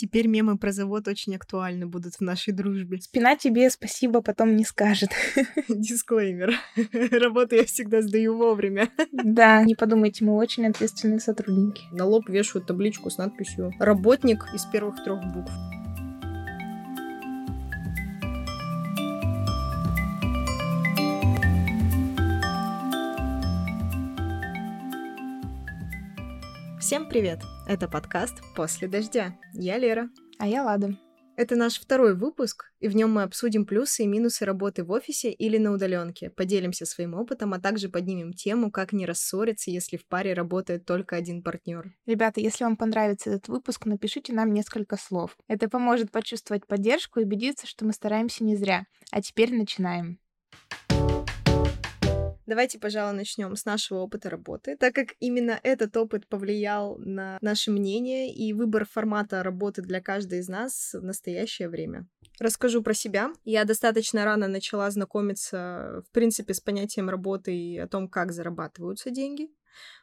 Теперь мемы про завод очень актуальны будут в нашей дружбе. Спина тебе спасибо потом не скажет. Дисклеймер. Работу я всегда сдаю вовремя. Да, не подумайте, мы очень ответственные сотрудники. На лоб вешают табличку с надписью «Работник» из первых трех букв. Всем привет! Это подкаст «После дождя». Я Лера. А я Лада. Это наш второй выпуск, и в нем мы обсудим плюсы и минусы работы в офисе или на удаленке, поделимся своим опытом, а также поднимем тему, как не рассориться, если в паре работает только один партнер. Ребята, если вам понравится этот выпуск, напишите нам несколько слов. Это поможет почувствовать поддержку и убедиться, что мы стараемся не зря. А теперь начинаем. Давайте, пожалуй, начнем с нашего опыта работы, так как именно этот опыт повлиял на наше мнение и выбор формата работы для каждой из нас в настоящее время. Расскажу про себя. Я достаточно рано начала знакомиться, в принципе, с понятием работы и о том, как зарабатываются деньги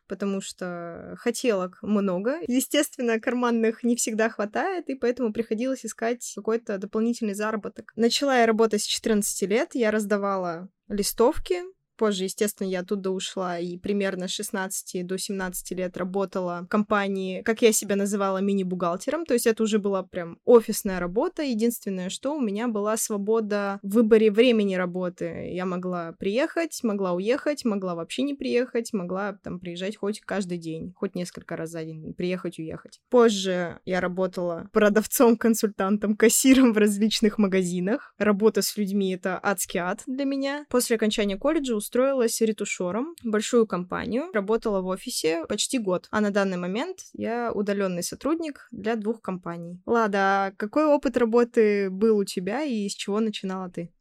потому что хотелок много. Естественно, карманных не всегда хватает, и поэтому приходилось искать какой-то дополнительный заработок. Начала я работать с 14 лет, я раздавала листовки, Позже, естественно, я оттуда ушла и примерно с 16 до 17 лет работала в компании, как я себя называла, мини-бухгалтером. То есть это уже была прям офисная работа. Единственное, что у меня была свобода в выборе времени работы. Я могла приехать, могла уехать, могла вообще не приехать, могла там приезжать хоть каждый день, хоть несколько раз за день, приехать, уехать. Позже я работала продавцом, консультантом, кассиром в различных магазинах. Работа с людьми — это адский ад для меня. После окончания колледжа устроилась ретушером в большую компанию, работала в офисе почти год. А на данный момент я удаленный сотрудник для двух компаний. Лада, а какой опыт работы был у тебя и с чего начинала ты?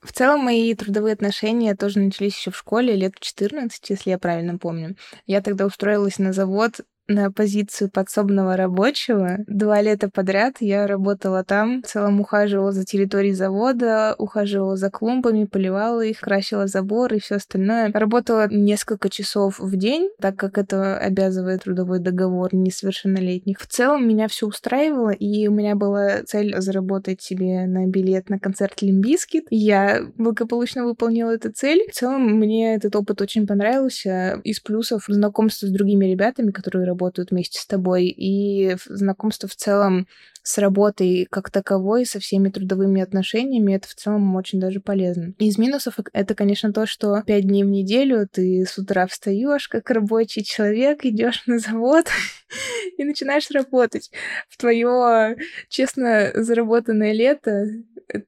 В целом, мои трудовые отношения тоже начались еще в школе, лет в 14, если я правильно помню. Я тогда устроилась на завод на позицию подсобного рабочего. Два лета подряд я работала там, в целом ухаживала за территорией завода, ухаживала за клумбами, поливала их, красила забор и все остальное. Работала несколько часов в день, так как это обязывает трудовой договор несовершеннолетних. В целом меня все устраивало, и у меня была цель заработать себе на билет на концерт Limp Bizkit. Я благополучно выполнила эту цель. В целом мне этот опыт очень понравился. Из плюсов знакомство с другими ребятами, которые работают вместе с тобой, и знакомство в целом с работой как таковой, со всеми трудовыми отношениями, это в целом очень даже полезно. Из минусов это, конечно, то, что пять дней в неделю ты с утра встаешь как рабочий человек, идешь на завод и начинаешь работать. В твое честно заработанное лето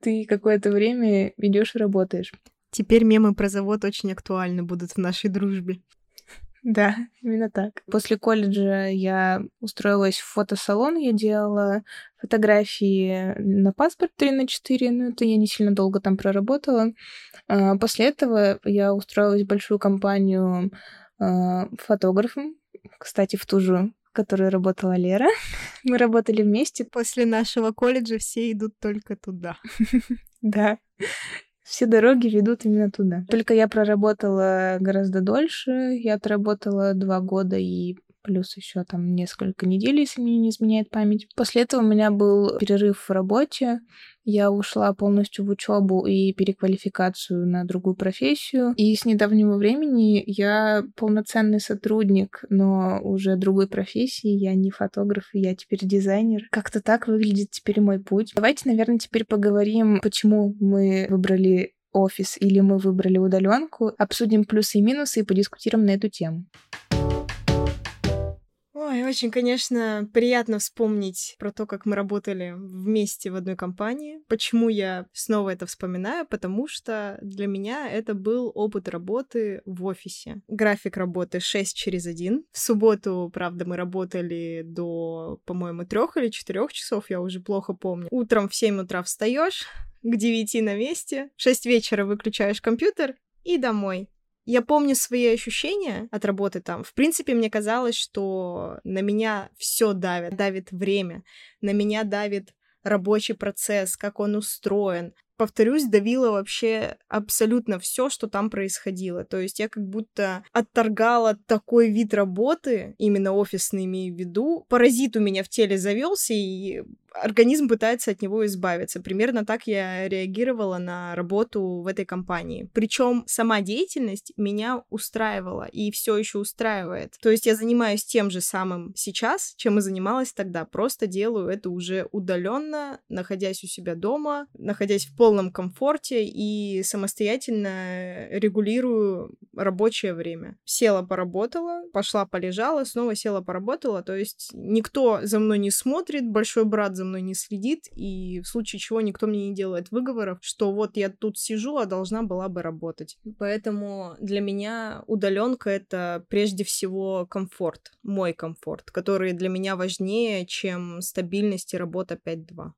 ты какое-то время идешь и работаешь. Теперь мемы про завод очень актуальны будут в нашей дружбе. Да, именно так. После колледжа я устроилась в фотосалон, я делала фотографии на паспорт 3 на 4, но это я не сильно долго там проработала. А, после этого я устроилась в большую компанию а, фотографом, кстати, в ту же в которой работала Лера. Мы работали вместе. После нашего колледжа все идут только туда. Да. Все дороги ведут именно туда. Только я проработала гораздо дольше. Я отработала два года и плюс еще там несколько недель, если мне не изменяет память. После этого у меня был перерыв в работе. Я ушла полностью в учебу и переквалификацию на другую профессию. И с недавнего времени я полноценный сотрудник, но уже другой профессии. Я не фотограф, я теперь дизайнер. Как-то так выглядит теперь мой путь. Давайте, наверное, теперь поговорим, почему мы выбрали офис или мы выбрали удаленку, обсудим плюсы и минусы и подискутируем на эту тему. Ой, очень, конечно, приятно вспомнить про то, как мы работали вместе в одной компании. Почему я снова это вспоминаю? Потому что для меня это был опыт работы в офисе. График работы 6 через 1. В субботу, правда, мы работали до, по-моему, трех или четырех часов, я уже плохо помню. Утром в 7 утра встаешь, к 9 на месте, в 6 вечера выключаешь компьютер и домой. Я помню свои ощущения от работы там. В принципе, мне казалось, что на меня все давит. Давит время, на меня давит рабочий процесс, как он устроен. Повторюсь, давило вообще абсолютно все, что там происходило. То есть я как будто отторгала такой вид работы, именно офисный имею в виду. Паразит у меня в теле завелся, и организм пытается от него избавиться. Примерно так я реагировала на работу в этой компании. Причем сама деятельность меня устраивала и все еще устраивает. То есть я занимаюсь тем же самым сейчас, чем и занималась тогда. Просто делаю это уже удаленно, находясь у себя дома, находясь в полном комфорте и самостоятельно регулирую рабочее время. Села, поработала, пошла, полежала, снова села, поработала. То есть никто за мной не смотрит, большой брат за мной не следит, и в случае чего никто мне не делает выговоров, что вот я тут сижу, а должна была бы работать. Поэтому для меня удаленка это прежде всего комфорт, мой комфорт, который для меня важнее, чем стабильность и работа 5-2.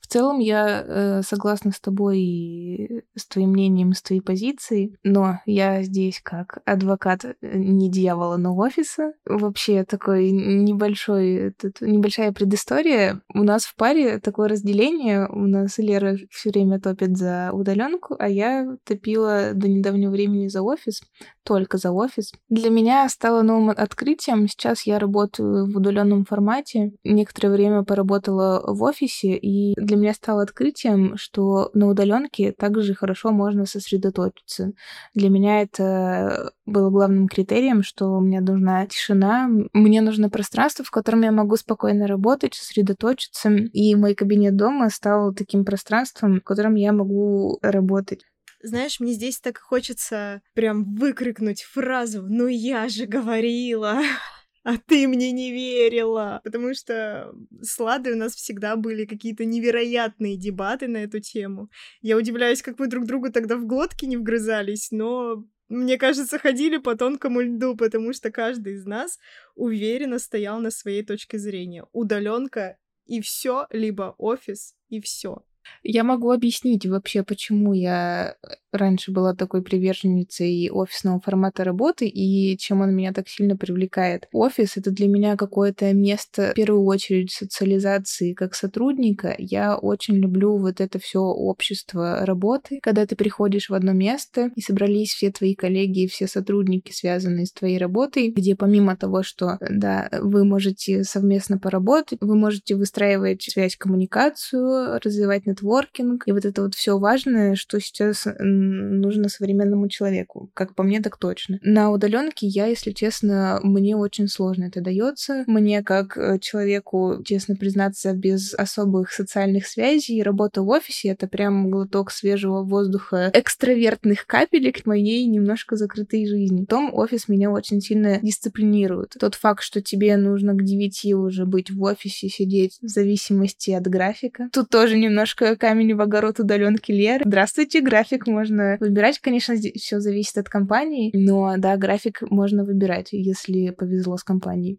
В целом я э, согласна с тобой и с твоим мнением, с твоей позицией, но я здесь как адвокат э, не дьявола, но офиса. Вообще такой небольшой, тут, небольшая предыстория. У нас в паре такое разделение. У нас Лера все время топит за удаленку, а я топила до недавнего времени за офис, только за офис. Для меня стало новым открытием. Сейчас я работаю в удаленном формате. Некоторое время поработала в офисе, и для меня стало открытием, что на удаленке также хорошо можно сосредоточиться. Для меня это было главным критерием, что мне нужна тишина, мне нужно пространство, в котором я могу спокойно работать, сосредоточиться. И мой кабинет дома стал таким пространством, в котором я могу работать. Знаешь, мне здесь так хочется прям выкрикнуть фразу «Ну я же говорила!» а ты мне не верила. Потому что с Ладой у нас всегда были какие-то невероятные дебаты на эту тему. Я удивляюсь, как мы друг другу тогда в глотки не вгрызались, но мне кажется, ходили по тонкому льду, потому что каждый из нас уверенно стоял на своей точке зрения. Удаленка и все, либо офис и все. Я могу объяснить вообще, почему я раньше была такой приверженницей офисного формата работы и чем он меня так сильно привлекает. Офис — это для меня какое-то место, в первую очередь, социализации как сотрудника. Я очень люблю вот это все общество работы, когда ты приходишь в одно место и собрались все твои коллеги и все сотрудники, связанные с твоей работой, где помимо того, что, да, вы можете совместно поработать, вы можете выстраивать связь, коммуникацию, развивать нетворкинг, и вот это вот все важное, что сейчас нужно современному человеку. Как по мне, так точно. На удаленке я, если честно, мне очень сложно это дается. Мне, как э, человеку, честно признаться, без особых социальных связей, работа в офисе — это прям глоток свежего воздуха, экстравертных капелек моей немножко закрытой жизни. Потом офис меня очень сильно дисциплинирует. Тот факт, что тебе нужно к 9 уже быть в офисе, сидеть в зависимости от графика. Тут тоже немножко камень в огород удаленки Леры. Здравствуйте, график можно можно выбирать. Конечно, все зависит от компании, но да, график можно выбирать, если повезло с компанией.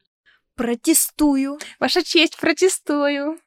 Протестую. Ваша честь, протестую.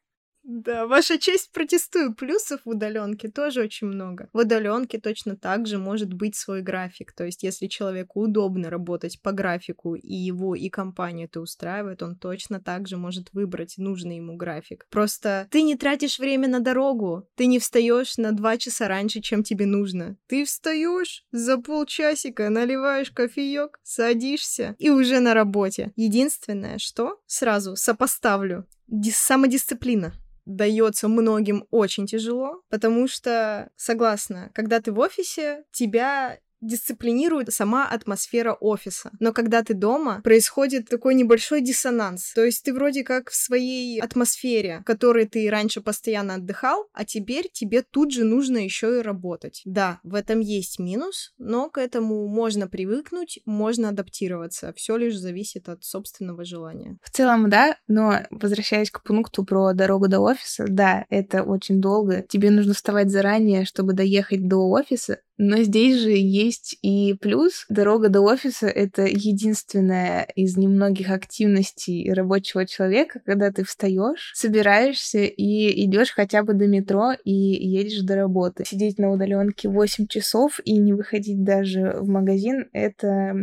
Да, ваша честь, протестую. Плюсов в удаленке тоже очень много. В удаленке точно так же может быть свой график. То есть, если человеку удобно работать по графику, и его, и компанию это устраивает, он точно так же может выбрать нужный ему график. Просто ты не тратишь время на дорогу, ты не встаешь на два часа раньше, чем тебе нужно. Ты встаешь за полчасика, наливаешь кофеек, садишься и уже на работе. Единственное, что сразу сопоставлю, самодисциплина дается многим очень тяжело, потому что, согласна, когда ты в офисе, тебя дисциплинирует сама атмосфера офиса. Но когда ты дома, происходит такой небольшой диссонанс. То есть ты вроде как в своей атмосфере, в которой ты раньше постоянно отдыхал, а теперь тебе тут же нужно еще и работать. Да, в этом есть минус, но к этому можно привыкнуть, можно адаптироваться. Все лишь зависит от собственного желания. В целом, да, но возвращаясь к пункту про дорогу до офиса, да, это очень долго. Тебе нужно вставать заранее, чтобы доехать до офиса, Но здесь же есть и плюс. Дорога до офиса — это единственная из немногих активностей рабочего человека, когда ты встаешь, собираешься и идешь хотя бы до метро и едешь до работы. Сидеть на удаленке 8 часов и не выходить даже в магазин — это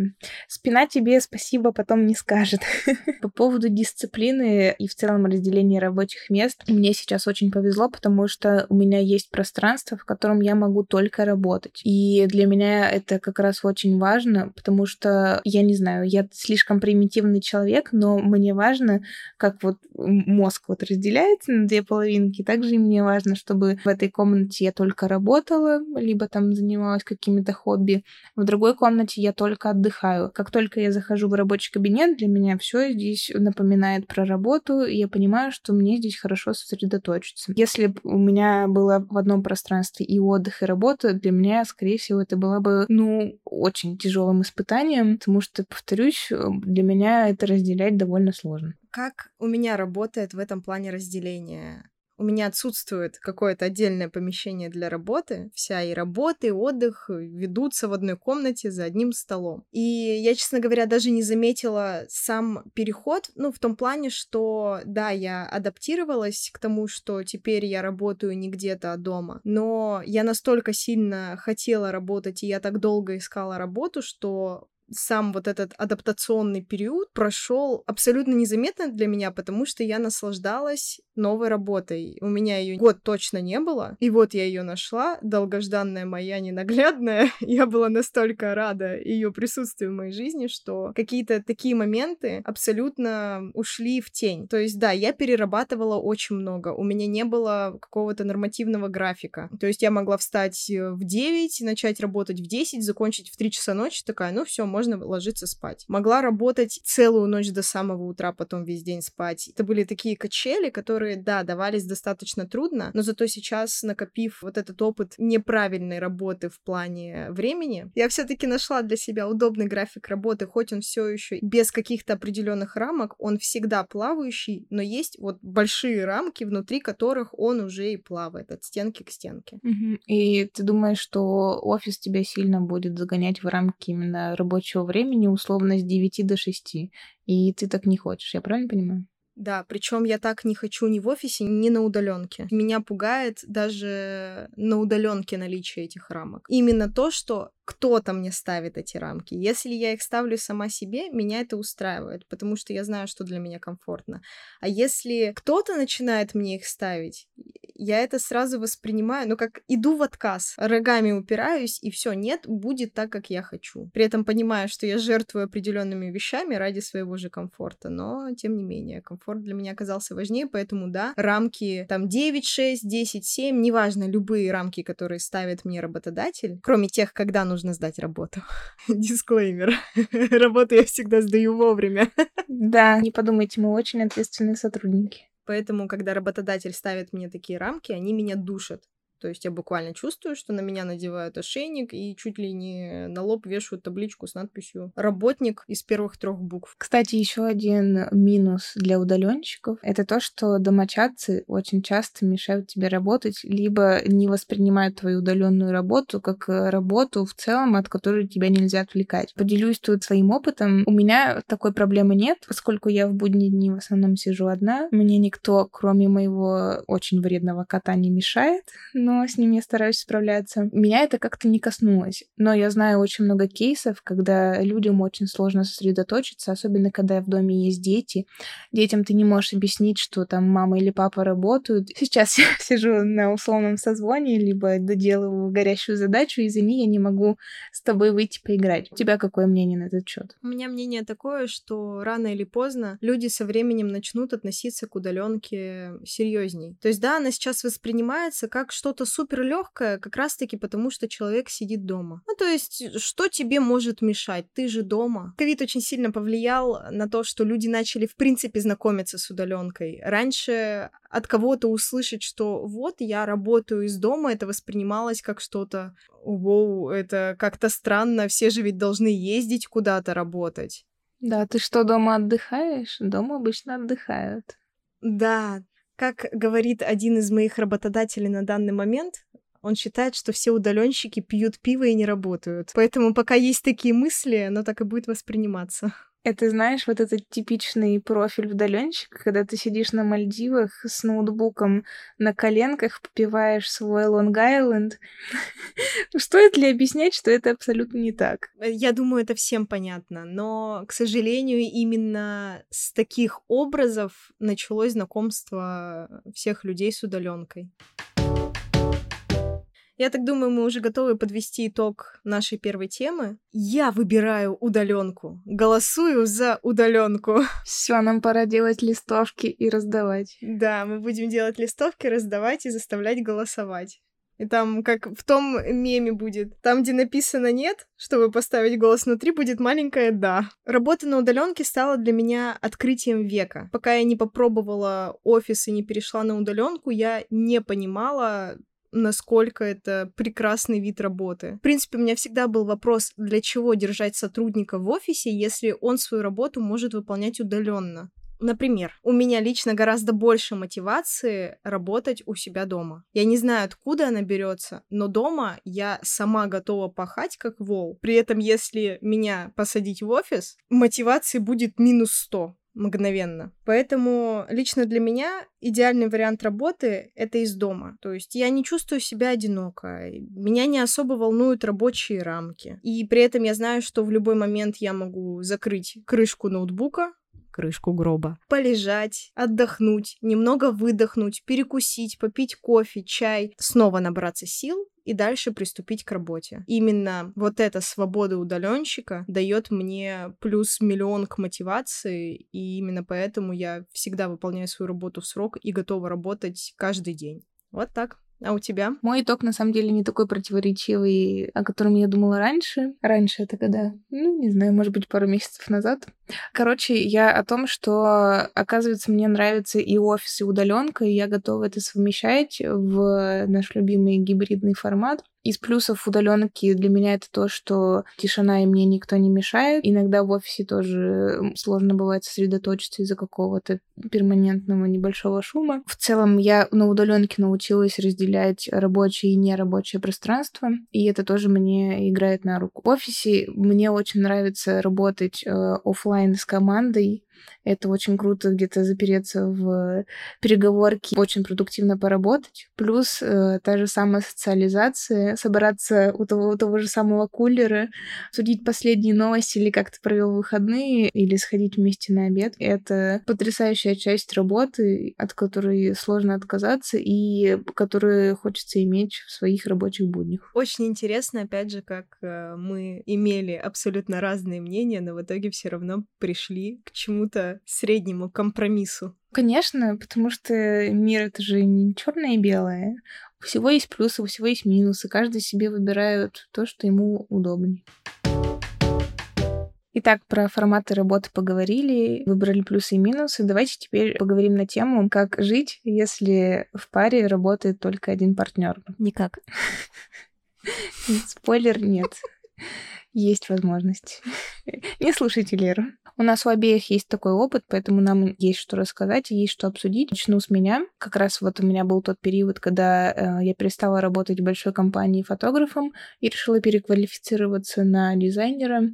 спина тебе спасибо потом не скажет. По поводу дисциплины и в целом разделения рабочих мест мне сейчас очень повезло, потому что у меня есть пространство, в котором я могу только работать. И для меня это как раз очень важно, потому что, я не знаю, я слишком примитивный человек, но мне важно, как вот мозг вот разделяется на две половинки, также и мне важно, чтобы в этой комнате я только работала, либо там занималась какими-то хобби, в другой комнате я только отдыхаю. Как только я захожу в рабочий кабинет, для меня все здесь напоминает про работу, и я понимаю, что мне здесь хорошо сосредоточиться. Если у меня было в одном пространстве и отдых, и работа, для меня, скорее всего, это было бы, ну, очень тяжелым испытанием, потому что, повторюсь, для меня это разделять довольно сложно. Как у меня работает в этом плане разделение? У меня отсутствует какое-то отдельное помещение для работы. Вся и работа, и отдых ведутся в одной комнате за одним столом. И я, честно говоря, даже не заметила сам переход, ну, в том плане, что, да, я адаптировалась к тому, что теперь я работаю не где-то, а дома, но я настолько сильно хотела работать, и я так долго искала работу, что сам вот этот адаптационный период прошел абсолютно незаметно для меня, потому что я наслаждалась новой работой. У меня ее год точно не было, и вот я ее нашла, долгожданная моя ненаглядная. Я была настолько рада ее присутствию в моей жизни, что какие-то такие моменты абсолютно ушли в тень. То есть, да, я перерабатывала очень много. У меня не было какого-то нормативного графика. То есть я могла встать э, в 9, начать работать в 10, закончить в 3 часа ночи, такая, ну все, можно ложиться спать. Могла работать целую ночь до самого утра, потом весь день спать. Это были такие качели, которые, да, давались достаточно трудно, но зато сейчас, накопив вот этот опыт неправильной работы в плане времени, я все-таки нашла для себя удобный график работы, хоть он все еще без каких-то определенных рамок, он всегда плавающий, но есть вот большие рамки, внутри которых он уже и плавает от стенки к стенке. И ты думаешь, что офис тебя сильно будет загонять в рамки именно рабочего времени условно с 9 до 6. И ты так не хочешь, я правильно понимаю? Да, причем я так не хочу ни в офисе, ни на удаленке. Меня пугает даже на удаленке наличие этих рамок. Именно то, что кто-то мне ставит эти рамки. Если я их ставлю сама себе, меня это устраивает, потому что я знаю, что для меня комфортно. А если кто-то начинает мне их ставить, я это сразу воспринимаю, ну, как иду в отказ, рогами упираюсь, и все, нет, будет так, как я хочу. При этом понимаю, что я жертвую определенными вещами ради своего же комфорта, но, тем не менее, комфорт для меня оказался важнее, поэтому, да, рамки там 9, 6, 10, 7, неважно, любые рамки, которые ставит мне работодатель, кроме тех, когда нужно нужно сдать работу. Дисклеймер. Работу я всегда сдаю вовремя. Да, не подумайте, мы очень ответственные сотрудники. Поэтому, когда работодатель ставит мне такие рамки, они меня душат. То есть я буквально чувствую, что на меня надевают ошейник и чуть ли не на лоб вешают табличку с надписью «Работник» из первых трех букв. Кстати, еще один минус для удаленщиков — это то, что домочадцы очень часто мешают тебе работать, либо не воспринимают твою удаленную работу как работу в целом, от которой тебя нельзя отвлекать. Поделюсь тут своим опытом. У меня такой проблемы нет, поскольку я в будние дни в основном сижу одна. Мне никто, кроме моего очень вредного кота, не мешает с ним я стараюсь справляться. Меня это как-то не коснулось. Но я знаю очень много кейсов, когда людям очень сложно сосредоточиться, особенно когда в доме есть дети. Детям ты не можешь объяснить, что там мама или папа работают. Сейчас я сижу на условном созвоне, либо доделываю горящую задачу, извини, я не могу с тобой выйти поиграть. У тебя какое мнение на этот счет? У меня мнение такое, что рано или поздно люди со временем начнут относиться к удаленке серьезней. То есть, да, она сейчас воспринимается как что-то что-то супер легкое, как раз-таки потому, что человек сидит дома. Ну, то есть, что тебе может мешать? Ты же дома. Ковид очень сильно повлиял на то, что люди начали, в принципе, знакомиться с удаленкой. Раньше от кого-то услышать, что вот я работаю из дома, это воспринималось как что-то, воу, это как-то странно, все же ведь должны ездить куда-то работать. Да, ты что, дома отдыхаешь? Дома обычно отдыхают. Да, как говорит один из моих работодателей на данный момент, Он считает, что все удаленщики пьют пиво и не работают. Поэтому пока есть такие мысли, оно так и будет восприниматься. Это, знаешь, вот этот типичный профиль удаленщика, когда ты сидишь на Мальдивах с ноутбуком на коленках, попиваешь свой Лонг-Айленд. Стоит ли объяснять, что это абсолютно не так? Я думаю, это всем понятно, но, к сожалению, именно с таких образов началось знакомство всех людей с удаленкой. Я так думаю, мы уже готовы подвести итог нашей первой темы. Я выбираю удаленку. Голосую за удаленку. Все, нам пора делать листовки и раздавать. Да, мы будем делать листовки, раздавать и заставлять голосовать. И там, как в том меме будет, там, где написано «нет», чтобы поставить голос внутри, будет маленькое «да». Работа на удаленке стала для меня открытием века. Пока я не попробовала офис и не перешла на удаленку, я не понимала, насколько это прекрасный вид работы. В принципе, у меня всегда был вопрос, для чего держать сотрудника в офисе, если он свою работу может выполнять удаленно. Например, у меня лично гораздо больше мотивации работать у себя дома. Я не знаю, откуда она берется, но дома я сама готова пахать как вол. При этом, если меня посадить в офис, мотивации будет минус 100 мгновенно. Поэтому лично для меня идеальный вариант работы — это из дома. То есть я не чувствую себя одиноко, меня не особо волнуют рабочие рамки. И при этом я знаю, что в любой момент я могу закрыть крышку ноутбука, крышку гроба. Полежать, отдохнуть, немного выдохнуть, перекусить, попить кофе, чай, снова набраться сил и дальше приступить к работе. Именно вот эта свобода удаленщика дает мне плюс миллион к мотивации, и именно поэтому я всегда выполняю свою работу в срок и готова работать каждый день. Вот так. А у тебя? Мой итог, на самом деле, не такой противоречивый, о котором я думала раньше. Раньше это когда? Ну, не знаю, может быть, пару месяцев назад. Короче, я о том, что, оказывается, мне нравится и офис, и удаленка, и я готова это совмещать в наш любимый гибридный формат. Из плюсов удаленки для меня это то, что тишина и мне никто не мешает. Иногда в офисе тоже сложно бывает сосредоточиться из-за какого-то перманентного небольшого шума. В целом я на удаленке научилась разделять рабочее и нерабочее пространство, и это тоже мне играет на руку. В офисе мне очень нравится работать э, офлайн с командой, это очень круто где-то запереться в переговорке, очень продуктивно поработать. Плюс э, та же самая социализация, собраться у того, у того же самого кулера, судить последние новости или как ты провел выходные, или сходить вместе на обед. Это потрясающая часть работы, от которой сложно отказаться и которую хочется иметь в своих рабочих буднях. Очень интересно, опять же, как э, мы имели абсолютно разные мнения, но в итоге все равно пришли к чему-то среднему компромиссу. Конечно, потому что мир это же не черное и белое. У всего есть плюсы, у всего есть минусы. Каждый себе выбирает то, что ему удобнее. Итак, про форматы работы поговорили, выбрали плюсы и минусы. Давайте теперь поговорим на тему, как жить, если в паре работает только один партнер. Никак. Спойлер, нет. Есть возможность. Не слушайте Леру. У нас у обеих есть такой опыт, поэтому нам есть что рассказать, есть что обсудить. Начну с меня. Как раз вот у меня был тот период, когда э, я перестала работать в большой компании фотографом и решила переквалифицироваться на дизайнера.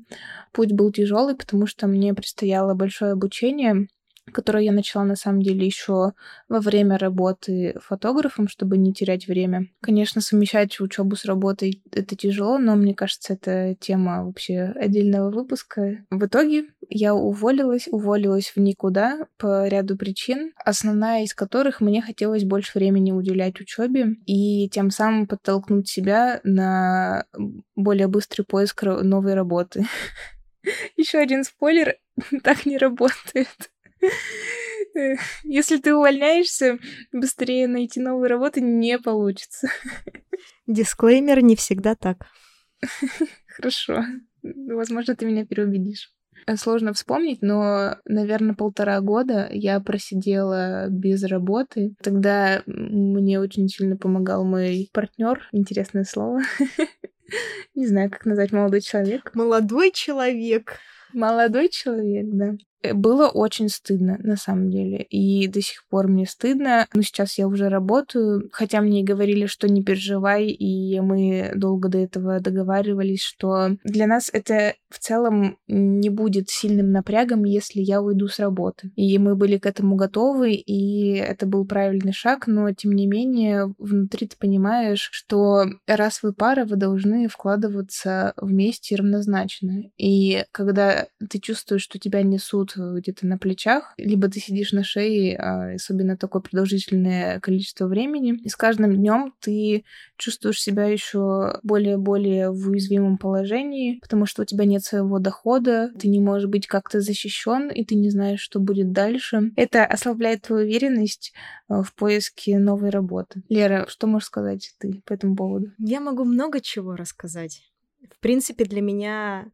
Путь был тяжелый, потому что мне предстояло большое обучение которую я начала на самом деле еще во время работы фотографом, чтобы не терять время. Конечно, совмещать учебу с работой это тяжело, но мне кажется, это тема вообще отдельного выпуска. В итоге я уволилась, уволилась в никуда по ряду причин, основная из которых мне хотелось больше времени уделять учебе и тем самым подтолкнуть себя на более быстрый поиск новой работы. Еще один спойлер, так не работает. Если ты увольняешься, быстрее найти новую работу не получится. Дисклеймер не всегда так. Хорошо. Возможно, ты меня переубедишь. Сложно вспомнить, но, наверное, полтора года я просидела без работы. Тогда мне очень сильно помогал мой партнер. Интересное слово. Не знаю, как назвать молодой человек. Молодой человек. Молодой человек, да. Э, было очень стыдно, на самом деле. И до сих пор мне стыдно. Но сейчас я уже работаю. Хотя мне говорили, что не переживай. И мы долго до этого договаривались, что для нас это в целом не будет сильным напрягом, если я уйду с работы. И мы были к этому готовы, и это был правильный шаг, но тем не менее внутри ты понимаешь, что раз вы пара, вы должны вкладываться вместе равнозначно. И когда ты чувствуешь, что тебя несут где-то на плечах, либо ты сидишь на шее, а особенно такое продолжительное количество времени, и с каждым днем ты чувствуешь себя еще более-более в уязвимом положении, потому что у тебя нет своего дохода, ты не можешь быть как-то защищен, и ты не знаешь, что будет дальше. Это ослабляет твою уверенность э, в поиске новой работы. Лера, что можешь сказать ты по этому поводу? Я могу много чего рассказать. В принципе, для меня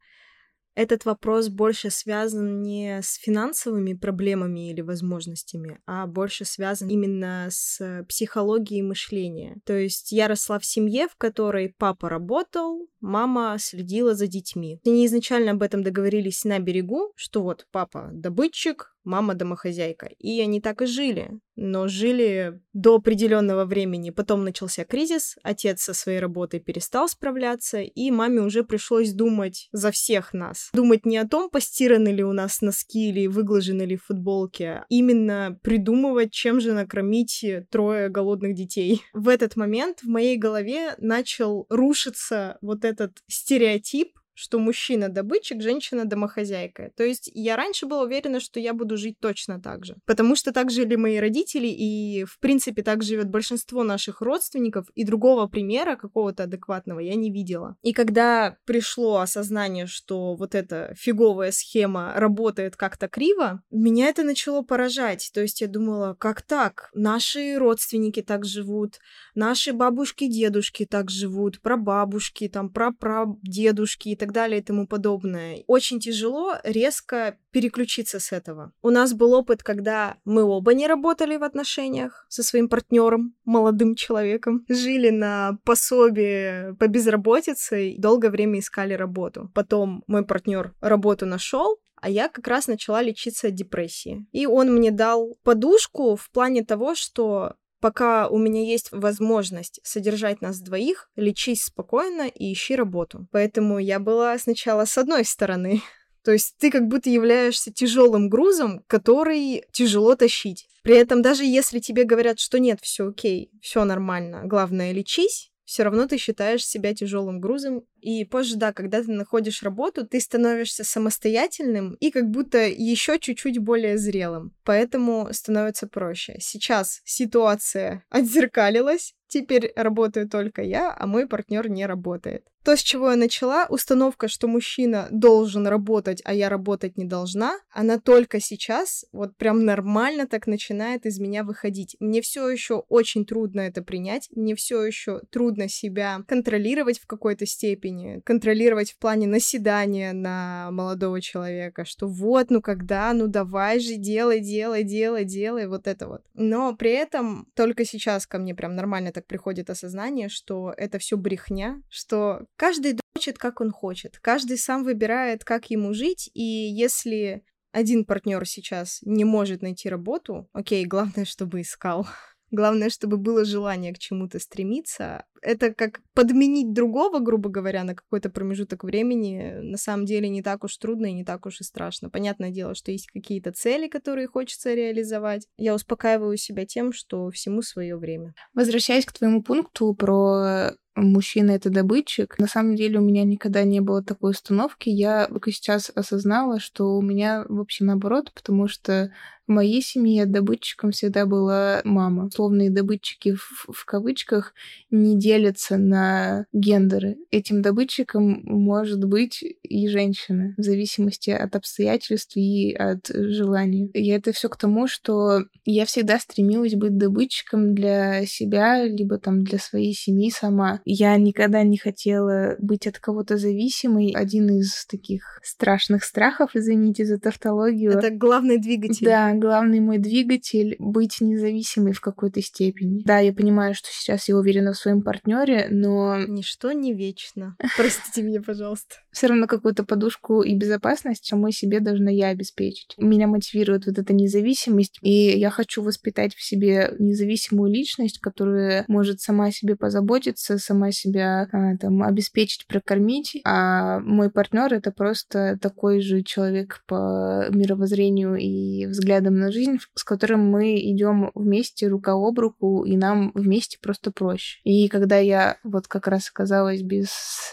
этот вопрос больше связан не с финансовыми проблемами или возможностями, а больше связан именно с психологией мышления. То есть я росла в семье, в которой папа работал, мама следила за детьми. Они изначально об этом договорились на берегу, что вот папа добытчик, мама домохозяйка. И они так и жили. Но жили до определенного времени. Потом начался кризис, отец со своей работой перестал справляться, и маме уже пришлось думать за всех нас. Думать не о том, постираны ли у нас носки или выглажены ли футболки, а именно придумывать, чем же накормить трое голодных детей. В этот момент в моей голове начал рушиться вот этот стереотип что мужчина добытчик, женщина домохозяйка. То есть я раньше была уверена, что я буду жить точно так же. Потому что так жили мои родители, и в принципе так живет большинство наших родственников, и другого примера какого-то адекватного я не видела. И когда пришло осознание, что вот эта фиговая схема работает как-то криво, меня это начало поражать. То есть я думала, как так? Наши родственники так живут, наши бабушки, дедушки так живут, прабабушки, там, прапрадедушки и так так далее и тому подобное. Очень тяжело резко переключиться с этого. У нас был опыт, когда мы оба не работали в отношениях со своим партнером, молодым человеком, жили на пособие по безработице и долгое время искали работу. Потом мой партнер работу нашел, а я как раз начала лечиться от депрессии. И он мне дал подушку в плане того, что пока у меня есть возможность содержать нас двоих, лечись спокойно и ищи работу. Поэтому я была сначала с одной стороны. То есть ты как будто являешься тяжелым грузом, который тяжело тащить. При этом даже если тебе говорят, что нет, все окей, все нормально, главное лечись, все равно ты считаешь себя тяжелым грузом. И позже, да, когда ты находишь работу, ты становишься самостоятельным и как будто еще чуть-чуть более зрелым. Поэтому становится проще. Сейчас ситуация отзеркалилась, Теперь работаю только я, а мой партнер не работает. То, с чего я начала, установка, что мужчина должен работать, а я работать не должна, она только сейчас вот прям нормально так начинает из меня выходить. Мне все еще очень трудно это принять, мне все еще трудно себя контролировать в какой-то степени, контролировать в плане наседания на молодого человека, что вот, ну когда, ну давай же, делай, делай, делай, делай, вот это вот. Но при этом только сейчас ко мне прям нормально так приходит осознание, что это все брехня, что Каждый дрочит, как он хочет. Каждый сам выбирает, как ему жить. И если один партнер сейчас не может найти работу, окей, главное, чтобы искал. Главное, чтобы было желание к чему-то стремиться. Это как подменить другого, грубо говоря, на какой-то промежуток времени, на самом деле не так уж трудно и не так уж и страшно. Понятное дело, что есть какие-то цели, которые хочется реализовать. Я успокаиваю себя тем, что всему свое время. Возвращаясь к твоему пункту про мужчина это добытчик. На самом деле у меня никогда не было такой установки. Я только сейчас осознала, что у меня вообще наоборот, потому что в моей семье добытчиком всегда была мама. Условные добытчики в, в кавычках не делятся на гендеры. Этим добытчиком может быть и женщина, в зависимости от обстоятельств и от желания. И это все к тому, что я всегда стремилась быть добытчиком для себя, либо там для своей семьи сама. Я никогда не хотела быть от кого-то зависимой. Один из таких страшных страхов, извините за тавтологию. Это главный двигатель. Да, главный мой двигатель — быть независимой в какой-то степени. Да, я понимаю, что сейчас я уверена в своем партнере, но... Ничто не вечно. Простите меня, пожалуйста. Все равно какую-то подушку и безопасность самой себе должна я обеспечить. Меня мотивирует вот эта независимость, и я хочу воспитать в себе независимую личность, которая может сама себе позаботиться, сама себя а, там обеспечить, прокормить, а мой партнер это просто такой же человек по мировоззрению и взглядам на жизнь, с которым мы идем вместе рука об руку, и нам вместе просто проще. И когда я вот как раз оказалась без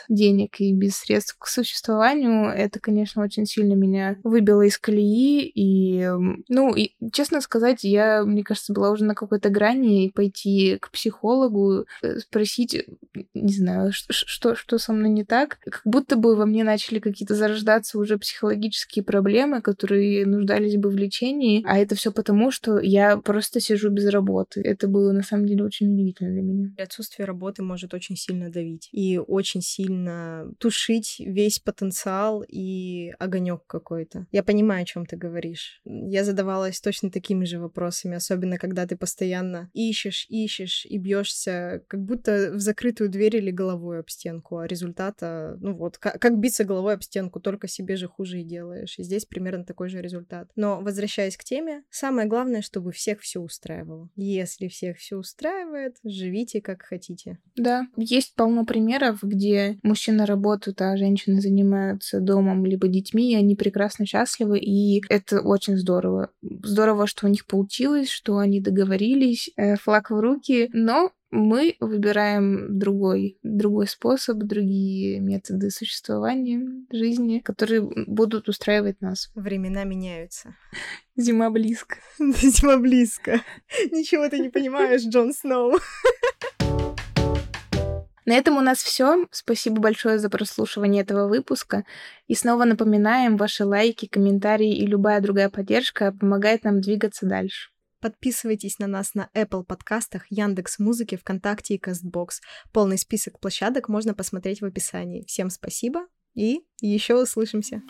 денег и без средств к существованию, это, конечно, очень сильно меня выбило из колеи, и, ну, и, честно сказать, я, мне кажется, была уже на какой-то грани пойти к психологу, э, спросить, не знаю, что, что, что со мной не так, как будто бы во мне начали какие-то зарождаться уже психологические проблемы, которые нуждались бы в лечении, а это все потому, что я просто сижу без работы. Это было на самом деле очень удивительно для меня. Отсутствие работы может очень сильно давить и очень сильно тушить весь потенциал и огонек какой-то. Я понимаю, о чем ты говоришь. Я задавалась точно такими же вопросами, особенно когда ты постоянно ищешь, ищешь и бьешься, как будто в закрытую дверь или головой об стенку, а результата, ну вот, как, как биться головой об стенку, только себе же хуже и делаешь. И здесь примерно такой же результат. Но возвращаясь к теме, самое главное, чтобы всех все устраивало. Если всех все устраивает, живите как хотите. Да, есть полно примеров, где мужчина работает, а женщины занимаются домом либо детьми, и они прекрасно счастливы, и это очень здорово. Здорово, что у них получилось, что они договорились, э, флаг в руки, но мы выбираем другой, другой способ, другие методы существования жизни, которые будут устраивать нас. Времена меняются. Зима близко. Зима близко. Ничего ты не понимаешь, Джон Сноу. На этом у нас все. Спасибо большое за прослушивание этого выпуска. И снова напоминаем, ваши лайки, комментарии и любая другая поддержка помогает нам двигаться дальше. Подписывайтесь на нас на Apple подкастах, Яндекс Музыке, ВКонтакте и Кастбокс. Полный список площадок можно посмотреть в описании. Всем спасибо и еще услышимся.